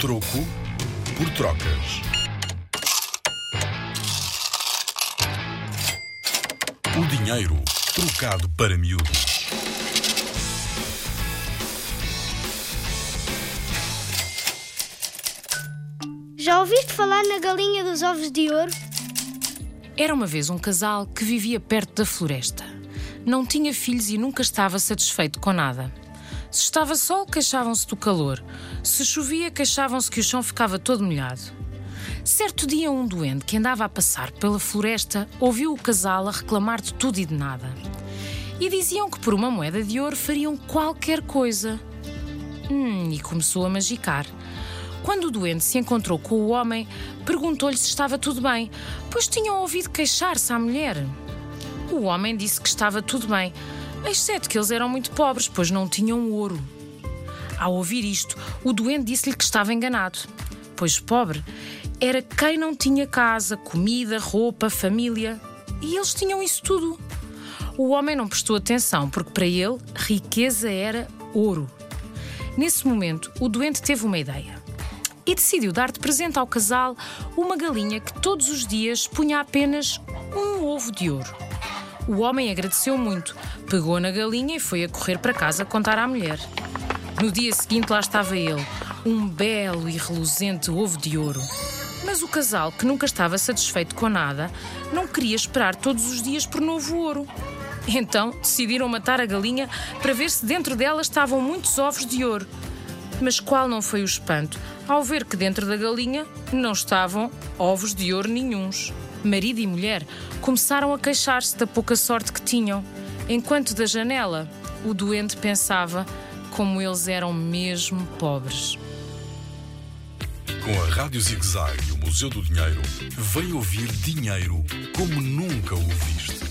Troco por trocas. O dinheiro trocado para miúdos. Já ouviste falar na galinha dos ovos de ouro? Era uma vez um casal que vivia perto da floresta. Não tinha filhos e nunca estava satisfeito com nada. Se estava sol, queixavam-se do calor. Se chovia, queixavam-se que o chão ficava todo molhado. Certo dia, um doente que andava a passar pela floresta ouviu o casal a reclamar de tudo e de nada. E diziam que por uma moeda de ouro fariam qualquer coisa. Hum, e começou a magicar. Quando o doente se encontrou com o homem, perguntou-lhe se estava tudo bem, pois tinham ouvido queixar-se à mulher. O homem disse que estava tudo bem, exceto que eles eram muito pobres, pois não tinham ouro. Ao ouvir isto, o doente disse-lhe que estava enganado, pois pobre era quem não tinha casa, comida, roupa, família. E eles tinham isso tudo. O homem não prestou atenção, porque para ele riqueza era ouro. Nesse momento, o doente teve uma ideia e decidiu dar de presente ao casal uma galinha que todos os dias punha apenas um ovo de ouro. O homem agradeceu muito, pegou na galinha e foi a correr para casa contar à mulher. No dia seguinte lá estava ele, um belo e reluzente ovo de ouro. Mas o casal, que nunca estava satisfeito com nada, não queria esperar todos os dias por novo ouro. Então decidiram matar a galinha para ver se dentro dela estavam muitos ovos de ouro. Mas qual não foi o espanto ao ver que dentro da galinha não estavam ovos de ouro nenhuns? Marido e mulher começaram a queixar-se da pouca sorte que tinham, enquanto da janela o doente pensava como eles eram mesmo pobres. Com a Rádio Zig e o Museu do Dinheiro, vem ouvir dinheiro como nunca o viste.